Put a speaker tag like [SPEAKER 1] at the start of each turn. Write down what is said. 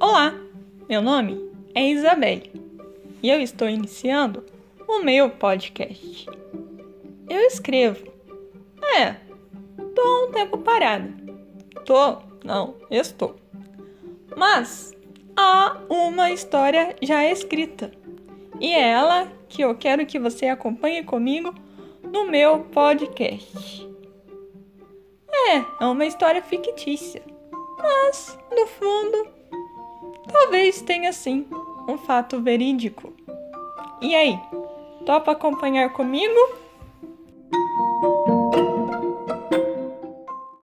[SPEAKER 1] Olá, meu nome é Isabelle e eu estou iniciando o meu podcast. Eu escrevo. É, tô um tempo parada. Tô, não, estou. Mas há uma história já escrita e é ela que eu quero que você acompanhe comigo no meu podcast. É, é uma história fictícia, mas no fundo, talvez tenha sim um fato verídico. E aí, topa acompanhar comigo?